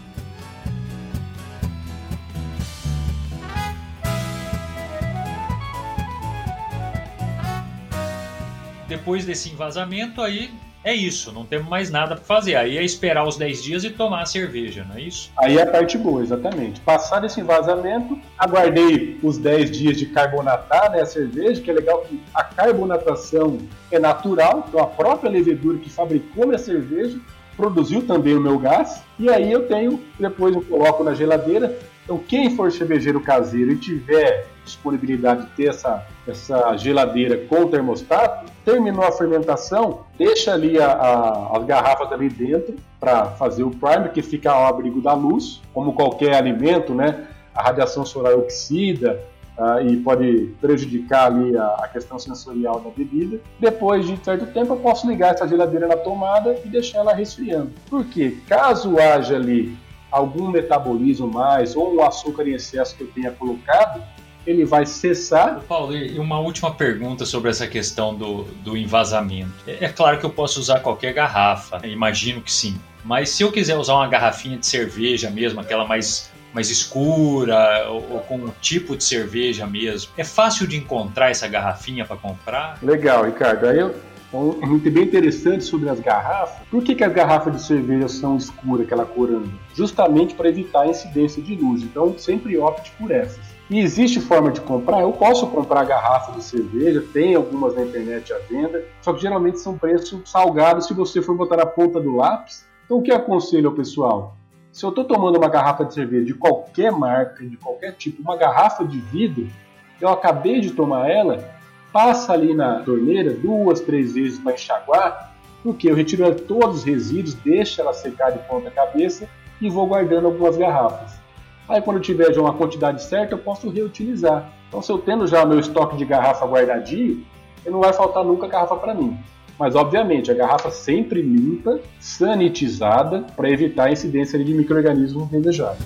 Depois desse envasamento, aí é isso, não temos mais nada para fazer. Aí é esperar os 10 dias e tomar a cerveja, não é isso? Aí é a parte boa, exatamente. Passado esse envasamento, aguardei os 10 dias de carbonatar né, a cerveja, que é legal que a carbonatação é natural, então a própria levedura que fabricou minha cerveja produziu também o meu gás, e aí eu tenho, depois eu coloco na geladeira. Então quem for cervejeiro caseiro e tiver disponibilidade de ter essa, essa geladeira com termostato, terminou a fermentação, deixa ali a, a, as garrafas ali dentro para fazer o primer, que fica ao abrigo da luz, como qualquer alimento, né? A radiação solar oxida, Uh, e pode prejudicar ali a, a, questão sensorial da bebida. Depois de certo tempo, eu posso ligar essa geladeira na tomada e deixar ela resfriando. Porque caso haja ali algum metabolismo mais ou um açúcar em excesso que eu tenha colocado, ele vai cessar. Paulo, e uma última pergunta sobre essa questão do, do envasamento. É, é claro que eu posso usar qualquer garrafa, imagino que sim. Mas se eu quiser usar uma garrafinha de cerveja mesmo, aquela mais mais escura ou, ou, com um tipo de cerveja mesmo. É fácil de encontrar essa garrafinha para comprar? Legal, Ricardo. Aí eu, um item bem interessante sobre as garrafas. Por que, que as garrafas de cerveja são escuras, aquela cor âmbar? Justamente para evitar a incidência de luz. Então, sempre opte por essas. E existe forma de comprar? Eu posso comprar garrafa de cerveja, tem algumas na internet à venda, só que geralmente são preços salgados se você for botar na ponta do lápis. Então, o que aconselho ao pessoal? Se eu estou tomando uma garrafa de cerveja de qualquer marca, de qualquer tipo, uma garrafa de vidro, eu acabei de tomar ela, passa ali na torneira duas, três vezes para enxaguar, porque eu retiro todos os resíduos, deixo ela secar de ponta cabeça e vou guardando algumas garrafas. Aí quando tiver já uma quantidade certa, eu posso reutilizar. Então se eu tendo já meu estoque de garrafa guardadinho, não vai faltar nunca garrafa para mim. Mas obviamente a garrafa sempre limpa, sanitizada, para evitar a incidência de micro-organismos indesejados.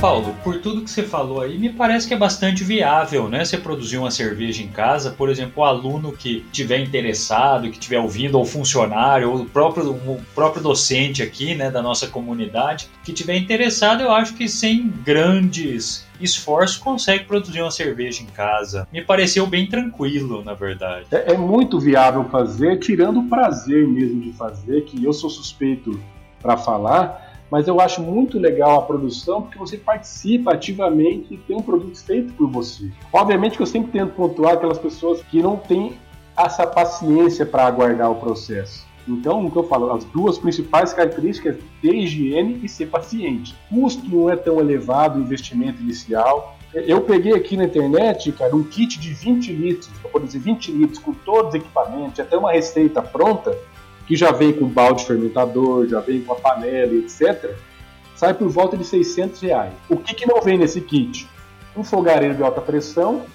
Paulo, por tudo que você falou aí, me parece que é bastante viável, né? Você produzir uma cerveja em casa, por exemplo, o aluno que tiver interessado, que tiver ouvindo, ou funcionário, ou o próprio, o próprio docente aqui, né, da nossa comunidade, que tiver interessado, eu acho que sem grandes esforço consegue produzir uma cerveja em casa. Me pareceu bem tranquilo, na verdade. É, é, muito viável fazer, tirando o prazer mesmo de fazer, que eu sou suspeito para falar mas eu acho muito legal a produção porque você participa ativamente e tem um produto feito por você. Obviamente que eu sempre tento pontuar aquelas pessoas que não têm essa paciência para aguardar o processo. Então, o que eu falo, as duas principais características ter higiene e ser paciente. Custo não é tão elevado, investimento inicial. Eu peguei aqui na internet, cara, um kit de 20 litros, para produzir 20 litros com todos os equipamentos, até uma receita pronta, que já vem com balde fermentador, já vem com a panela, etc., sai por volta de 600 reais. O que, que não vem nesse kit? Um fogareiro de alta pressão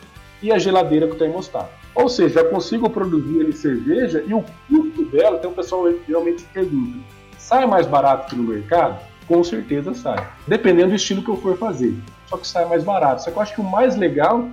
e a geladeira com termostato. Ou seja, eu consigo produzir ali cerveja e o custo dela, então o pessoal realmente pergunta, sai mais barato que no mercado? Com certeza sai. Dependendo do estilo que eu for fazer. Só que sai mais barato. Só que eu acho que o mais legal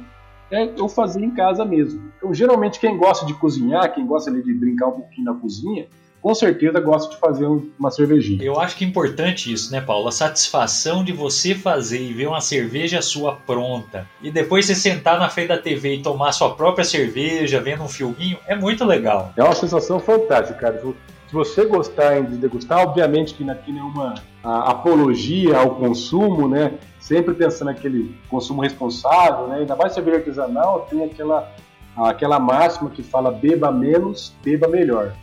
é eu fazer em casa mesmo. Então, geralmente, quem gosta de cozinhar, quem gosta de brincar um pouquinho na cozinha, com certeza gosta de fazer uma cervejinha. Eu acho que é importante isso, né, Paulo? A satisfação de você fazer e ver uma cerveja sua pronta. E depois você sentar na frente da TV e tomar sua própria cerveja, vendo um filminho, é muito legal. É uma sensação fantástica, cara. Se você gostar de degustar, obviamente que aqui não é uma apologia ao consumo, né? Sempre pensando naquele consumo responsável, né? Ainda mais cerveja artesanal, tem aquela, aquela máxima que fala beba menos, beba melhor.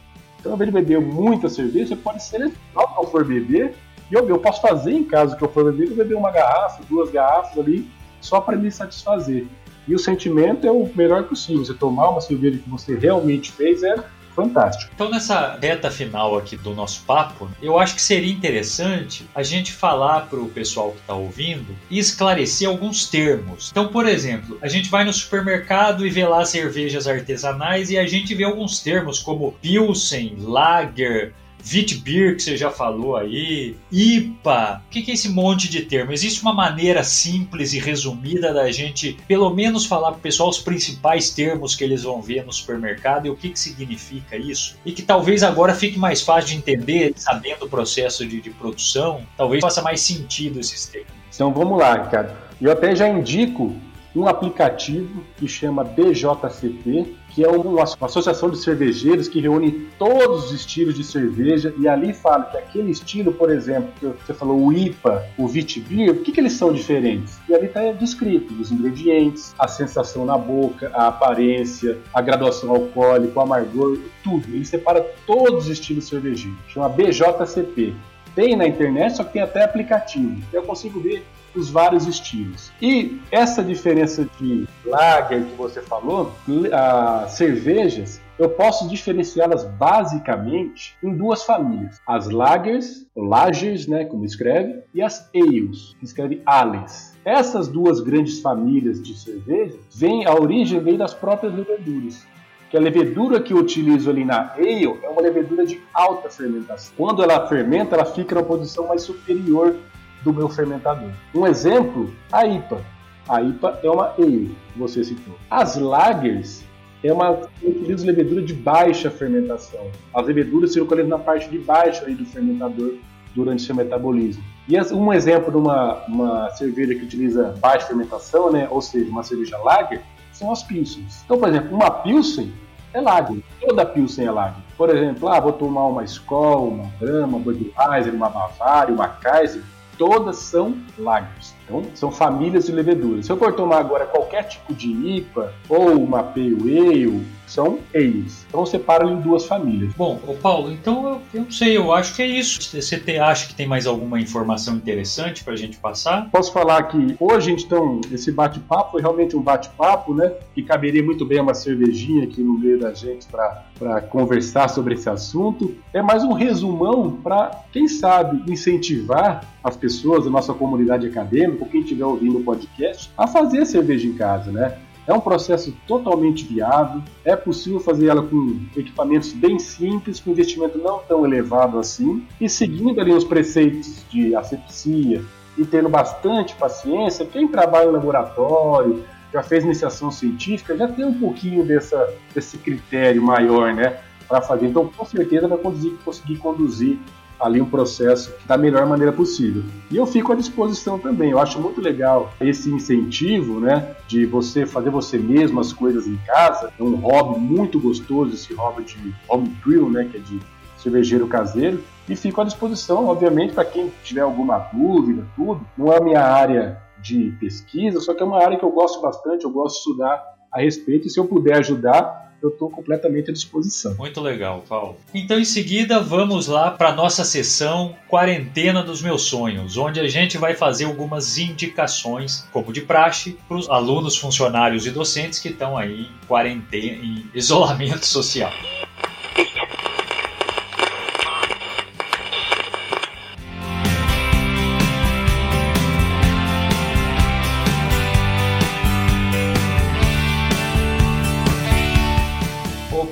Então, de beber muita cerveja, pode selecionar o que eu for beber. E eu, eu posso fazer em casa que eu for beber, eu beber uma garrafa, duas garrafas ali, só para me satisfazer. E o sentimento é o melhor possível. Você tomar uma cerveja que você realmente fez é fantástico. Então, nessa reta final aqui do nosso papo, eu acho que seria interessante a gente falar para o pessoal que está ouvindo e esclarecer alguns termos. Então, por exemplo, a gente vai no supermercado e vê lá cervejas artesanais e a gente vê alguns termos como Pilsen, Lager, Vitbeer, que você já falou aí, IPA. O que é esse monte de termo? Existe uma maneira simples e resumida da gente, pelo menos, falar para o pessoal os principais termos que eles vão ver no supermercado e o que, que significa isso? E que talvez agora fique mais fácil de entender, sabendo o processo de, de produção, talvez faça mais sentido esses termos. Então vamos lá, Ricardo. Eu até já indico um aplicativo que chama BJCP, que é uma associação de cervejeiros que reúne todos os estilos de cerveja e ali fala que aquele estilo, por exemplo, que você falou, o IPA, o Vitibir, por que, que eles são diferentes? E ali está descrito os ingredientes, a sensação na boca, a aparência, a graduação alcoólica, o amargor, tudo. Ele separa todos os estilos cervejeiros. Chama BJCP. Tem na internet, só que tem até aplicativo. Eu consigo ver os vários estilos. E essa diferença de lager que você falou, as cervejas, eu posso diferenciá-las basicamente em duas famílias: as lagers, lagers, né, como escreve, e as ales, que escreve ales. Essas duas grandes famílias de cervejas vêm a origem vem das próprias leveduras. que a levedura que eu utilizo ali na ale é uma levedura de alta fermentação. Quando ela fermenta, ela fica na posição mais superior do meu fermentador. Um exemplo, a IPA. A IPA é uma ale, você citou. As lagers é uma eu utilizo levedura de baixa fermentação. As leveduras circulam na parte de baixo aí do fermentador durante seu metabolismo. E um exemplo de uma, uma cerveja que utiliza baixa fermentação, né, ou seja, uma cerveja lager, são as pilsens. Então, por exemplo, uma pilsen é lager. Toda pilsen é lager. Por exemplo, ah, vou tomar uma Skol, uma Brahma, uma Budweiser, uma Bavária, uma Kaiser. Todas são lagers. Então, são famílias de leveduras. Se eu for tomar agora qualquer tipo de IPA ou uma Pale Ale, são ales. Então separa em duas famílias. Bom, o Paulo, então eu, eu não sei, eu acho que é isso. Você te, acha que tem mais alguma informação interessante para a gente passar? Posso falar que hoje, então, esse bate-papo foi realmente um bate-papo, né? Que caberia muito bem uma cervejinha aqui no meio da gente para conversar sobre esse assunto. É mais um resumão para, quem sabe, incentivar as pessoas da nossa comunidade acadêmica, ou quem estiver ouvindo o podcast, a fazer cerveja em casa, né? É um processo totalmente viável, é possível fazer ela com equipamentos bem simples, com investimento não tão elevado assim, e seguindo ali os preceitos de asepsia e tendo bastante paciência, quem trabalha em laboratório, já fez iniciação científica, já tem um pouquinho dessa, desse critério maior, né, para fazer. Então, com certeza vai conseguir, conseguir conduzir ali um processo da melhor maneira possível. E eu fico à disposição também. Eu acho muito legal esse incentivo, né, de você fazer você mesmo as coisas em casa. É um hobby muito gostoso esse hobby de home brew, né, que é de cervejeiro caseiro. E fico à disposição, obviamente, para quem tiver alguma dúvida, tudo. Não é a minha área de pesquisa, só que é uma área que eu gosto bastante, eu gosto de estudar a respeito. E se eu puder ajudar, eu estou completamente à disposição. Muito legal, Paulo. Então, em seguida, vamos lá para nossa sessão Quarentena dos Meus Sonhos, onde a gente vai fazer algumas indicações, como de praxe, para os alunos, funcionários e docentes que estão aí em quarentena, em isolamento social.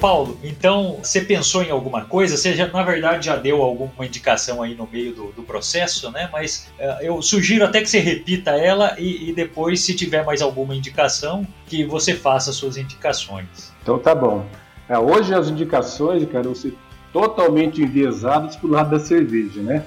Paulo, então você pensou em alguma coisa? Você já, na verdade já deu alguma indicação aí no meio do, do processo, né? Mas uh, eu sugiro até que você repita ela e, e, depois, se tiver mais alguma indicação, que você faça suas indicações. Então tá bom. É, hoje as indicações, cara, vão ser totalmente enviesadas pro lado da cerveja, né?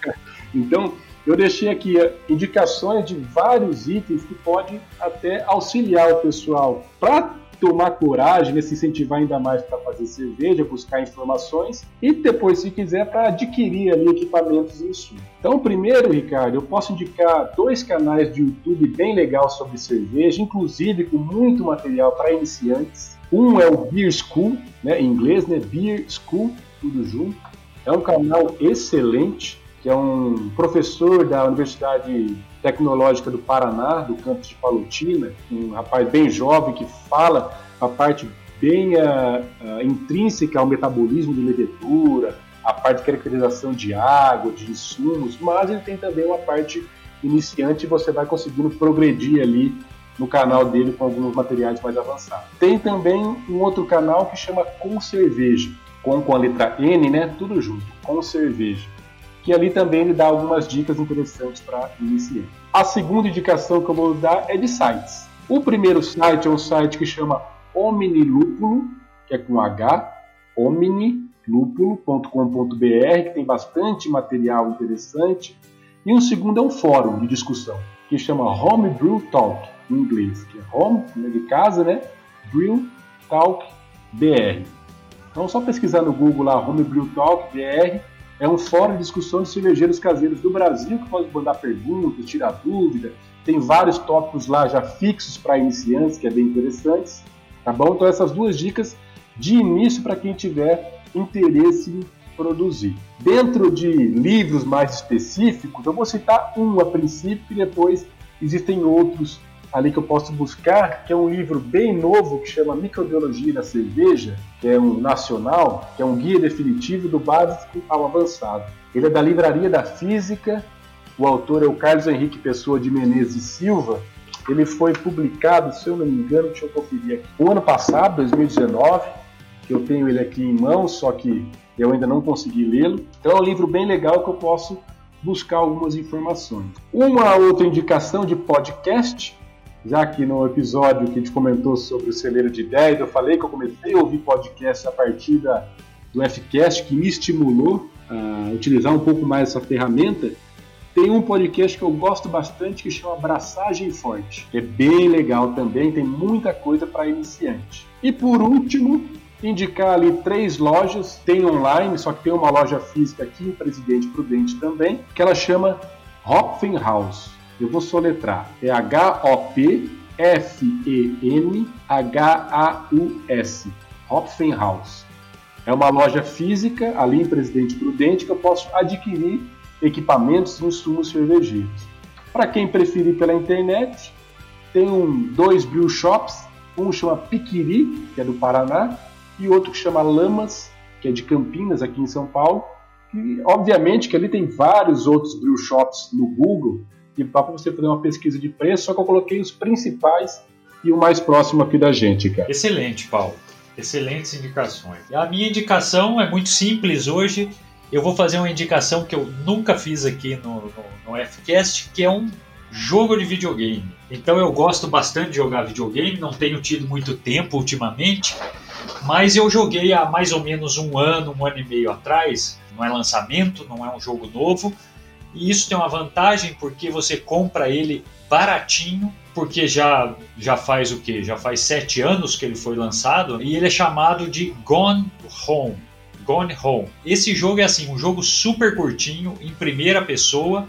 então eu deixei aqui eh, indicações de vários itens que podem até auxiliar o pessoal para tomar coragem, né, se incentivar ainda mais para fazer cerveja, buscar informações e depois, se quiser, para adquirir ali equipamentos e insumos. Então, primeiro, Ricardo, eu posso indicar dois canais de YouTube bem legal sobre cerveja, inclusive com muito material para iniciantes. Um é o Beer School, né, em inglês, né, Beer School, tudo junto. É um canal excelente, que é um professor da Universidade Tecnológica do Paraná, do campus de Palotina, um rapaz bem jovem que fala a parte bem uh, uh, intrínseca ao metabolismo de levedura, a parte de caracterização de água, de insumos, mas ele tem também uma parte iniciante e você vai conseguindo progredir ali no canal dele com alguns materiais mais avançados. Tem também um outro canal que chama Com Cerveja, com, com a letra N, né? Tudo junto, Com Cerveja que ali também ele dá algumas dicas interessantes para iniciar. A segunda indicação que eu vou dar é de sites. O primeiro site é um site que chama Omnilúpulo, que é com H, omnilúpulo.com.br, que tem bastante material interessante. E um segundo é um fórum de discussão, que chama Homebrew Talk, em inglês, que é home, né, de casa, né? Brew Talk BR. Então, só pesquisar no Google lá, Homebrew Talk BR, é um fórum de discussão de cervejeiros caseiros do Brasil que pode mandar perguntas, tirar dúvida. Tem vários tópicos lá já fixos para iniciantes, que é bem interessantes. Tá bom? Então essas duas dicas de início para quem tiver interesse em produzir. Dentro de livros mais específicos, eu vou citar um a princípio e depois existem outros ali que eu posso buscar, que é um livro bem novo que chama Microbiologia da Cerveja, que é um nacional, que é um guia definitivo do básico ao avançado. Ele é da Livraria da Física, o autor é o Carlos Henrique Pessoa de Menezes Silva, Ele foi publicado, se eu não me engano, deixa eu conferir aqui, o ano passado, 2019, que eu tenho ele aqui em mãos, só que eu ainda não consegui lê-lo. Então é um livro bem legal que eu posso buscar algumas informações. Uma outra indicação de podcast, já que no episódio que a gente comentou sobre o celeiro de ideias, eu falei que eu comecei a ouvir podcast a partir da, do Fcast, que me estimulou a utilizar um pouco mais essa ferramenta. Tem um podcast que eu gosto bastante que chama Abraçagem Forte. É bem legal também, tem muita coisa para iniciante. E por último, indicar ali três lojas, tem online, só que tem uma loja física aqui em Presidente Prudente também, que ela chama Hopfenhaus. Eu vou soletrar. É H-O-P-F-E-N-H-A-U-S. Hopfenhaus. É uma loja física ali em Presidente Prudente que eu posso adquirir equipamentos e insumos cervejeiros. Para quem preferir pela internet, tem um, dois brew shops, um chama Piquiri, que é do Paraná, e outro que chama Lamas, que é de Campinas, aqui em São Paulo. E, obviamente, que ali tem vários outros brew shops no Google, e para você fazer uma pesquisa de preço, só que eu coloquei os principais e o mais próximo aqui da gente, cara. Excelente, Paulo. Excelentes indicações. A minha indicação é muito simples hoje. Eu vou fazer uma indicação que eu nunca fiz aqui no, no, no Fcast, que é um jogo de videogame. Então eu gosto bastante de jogar videogame, não tenho tido muito tempo ultimamente, mas eu joguei há mais ou menos um ano, um ano e meio atrás. Não é lançamento, não é um jogo novo. E isso tem uma vantagem porque você compra ele baratinho, porque já, já faz o que? Já faz sete anos que ele foi lançado e ele é chamado de Gone Home. Gone Home. Esse jogo é assim, um jogo super curtinho, em primeira pessoa,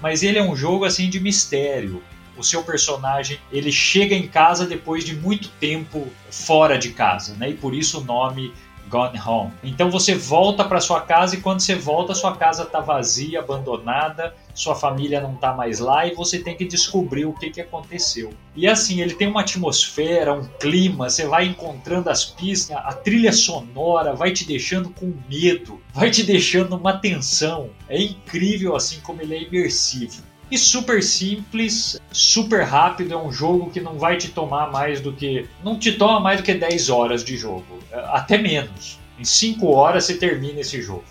mas ele é um jogo assim de mistério o seu personagem ele chega em casa depois de muito tempo fora de casa, né? E por isso o nome Gone Home. Então você volta para sua casa e quando você volta, sua casa está vazia, abandonada, sua família não está mais lá e você tem que descobrir o que, que aconteceu. E assim, ele tem uma atmosfera, um clima, você vai encontrando as pistas, a trilha sonora vai te deixando com medo, vai te deixando uma tensão. É incrível assim como ele é imersivo. E super simples, super rápido, é um jogo que não vai te tomar mais do que. Não te toma mais do que 10 horas de jogo, é, até menos. Em 5 horas você termina esse jogo.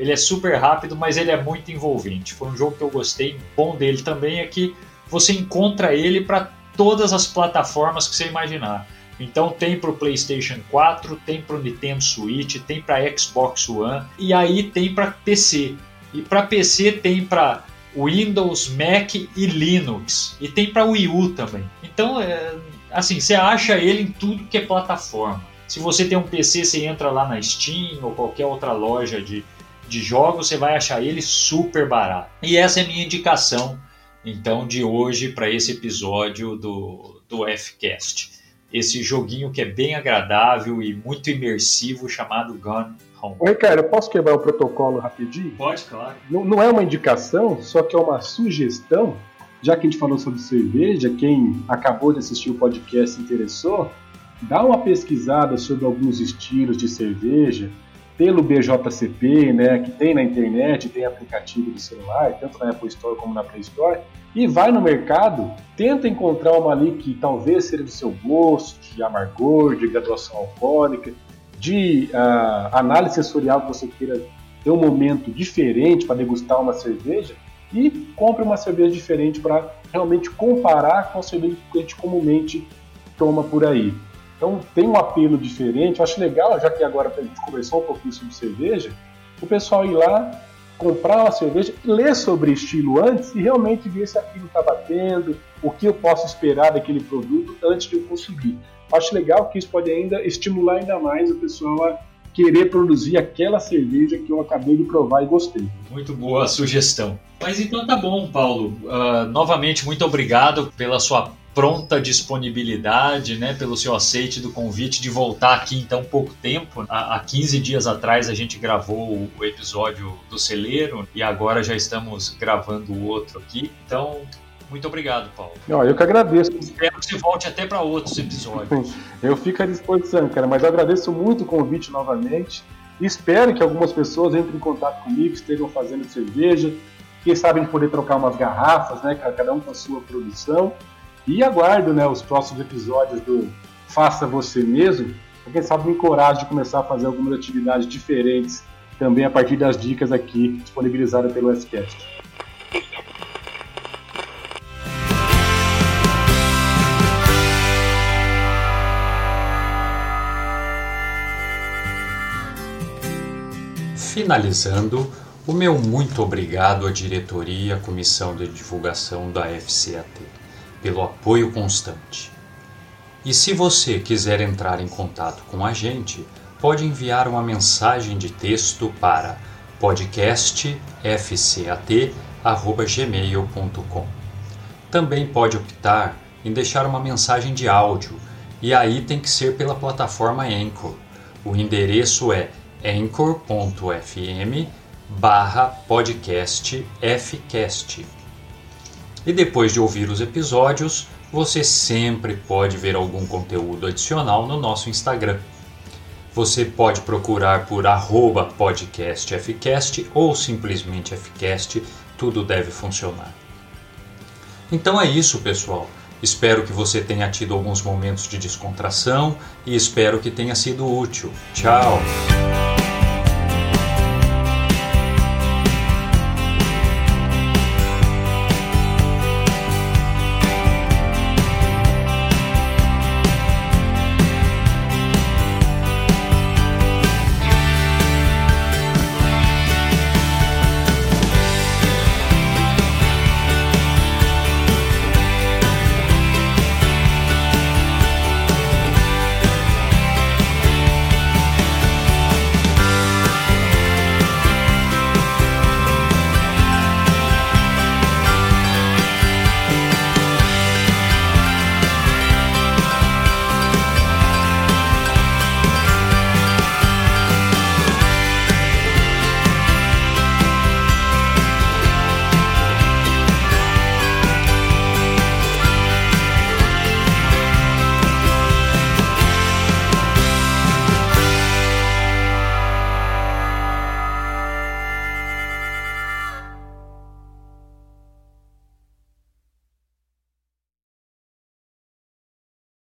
Ele é super rápido, mas ele é muito envolvente. Foi um jogo que eu gostei. Bom dele também é que você encontra ele para todas as plataformas que você imaginar. Então tem para o PlayStation 4, tem para o Nintendo Switch, tem para Xbox One e aí tem para PC. E para PC tem para Windows, Mac e Linux. E tem para Wii U também. Então, é, assim, você acha ele em tudo que é plataforma. Se você tem um PC, você entra lá na Steam ou qualquer outra loja de, de jogos, você vai achar ele super barato. E essa é a minha indicação, então, de hoje para esse episódio do, do Fcast. Esse joguinho que é bem agradável e muito imersivo chamado Gun Home. Ô, Ricardo, eu posso quebrar o protocolo rapidinho? Pode, claro. Não, não é uma indicação, só que é uma sugestão. Já que a gente falou sobre cerveja, quem acabou de assistir o podcast se interessou, dá uma pesquisada sobre alguns estilos de cerveja pelo BJCP, né, que tem na internet, tem aplicativo de celular, tanto na Apple Store como na Play Store, e vai no mercado, tenta encontrar uma ali que talvez seja do seu gosto, de amargor, de graduação alcoólica, de uh, análise sensorial que você queira ter um momento diferente para degustar uma cerveja e compre uma cerveja diferente para realmente comparar com a cerveja que a gente comumente toma por aí. Então tem um apelo diferente, eu acho legal, já que agora a gente conversou um pouquinho sobre cerveja, o pessoal ir lá, comprar uma cerveja, ler sobre estilo antes e realmente ver se aquilo está batendo, o que eu posso esperar daquele produto antes de eu consumir acho legal que isso pode ainda estimular ainda mais o pessoal a querer produzir aquela cerveja que eu acabei de provar e gostei. Muito boa a sugestão. Mas então tá bom, Paulo. Uh, novamente, muito obrigado pela sua pronta disponibilidade, né, pelo seu aceite do convite de voltar aqui em tão pouco tempo. Há, há 15 dias atrás a gente gravou o episódio do Celeiro e agora já estamos gravando o outro aqui. Então, muito obrigado, Paulo. Não, eu que agradeço. Espero que você volte até para outros episódios. eu fico à disposição, cara, mas eu agradeço muito o convite novamente. Espero que algumas pessoas entrem em contato comigo, estejam fazendo cerveja, quem sabe de poder trocar umas garrafas, né? Cada um com a sua produção. E aguardo né, os próximos episódios do Faça Você Mesmo, para quem sabe me encoraje de começar a fazer algumas atividades diferentes também a partir das dicas aqui disponibilizadas pelo SCast. Finalizando, o meu muito obrigado à diretoria e à comissão de divulgação da FCAT pelo apoio constante. E se você quiser entrar em contato com a gente, pode enviar uma mensagem de texto para podcastfcat@gmail.com. Também pode optar em deixar uma mensagem de áudio, e aí tem que ser pela plataforma Anchor. O endereço é anchor.fm barra podcast fcast. E depois de ouvir os episódios, você sempre pode ver algum conteúdo adicional no nosso Instagram. Você pode procurar por podcastfcast ou simplesmente fcast, tudo deve funcionar. Então é isso, pessoal. Espero que você tenha tido alguns momentos de descontração e espero que tenha sido útil. Tchau!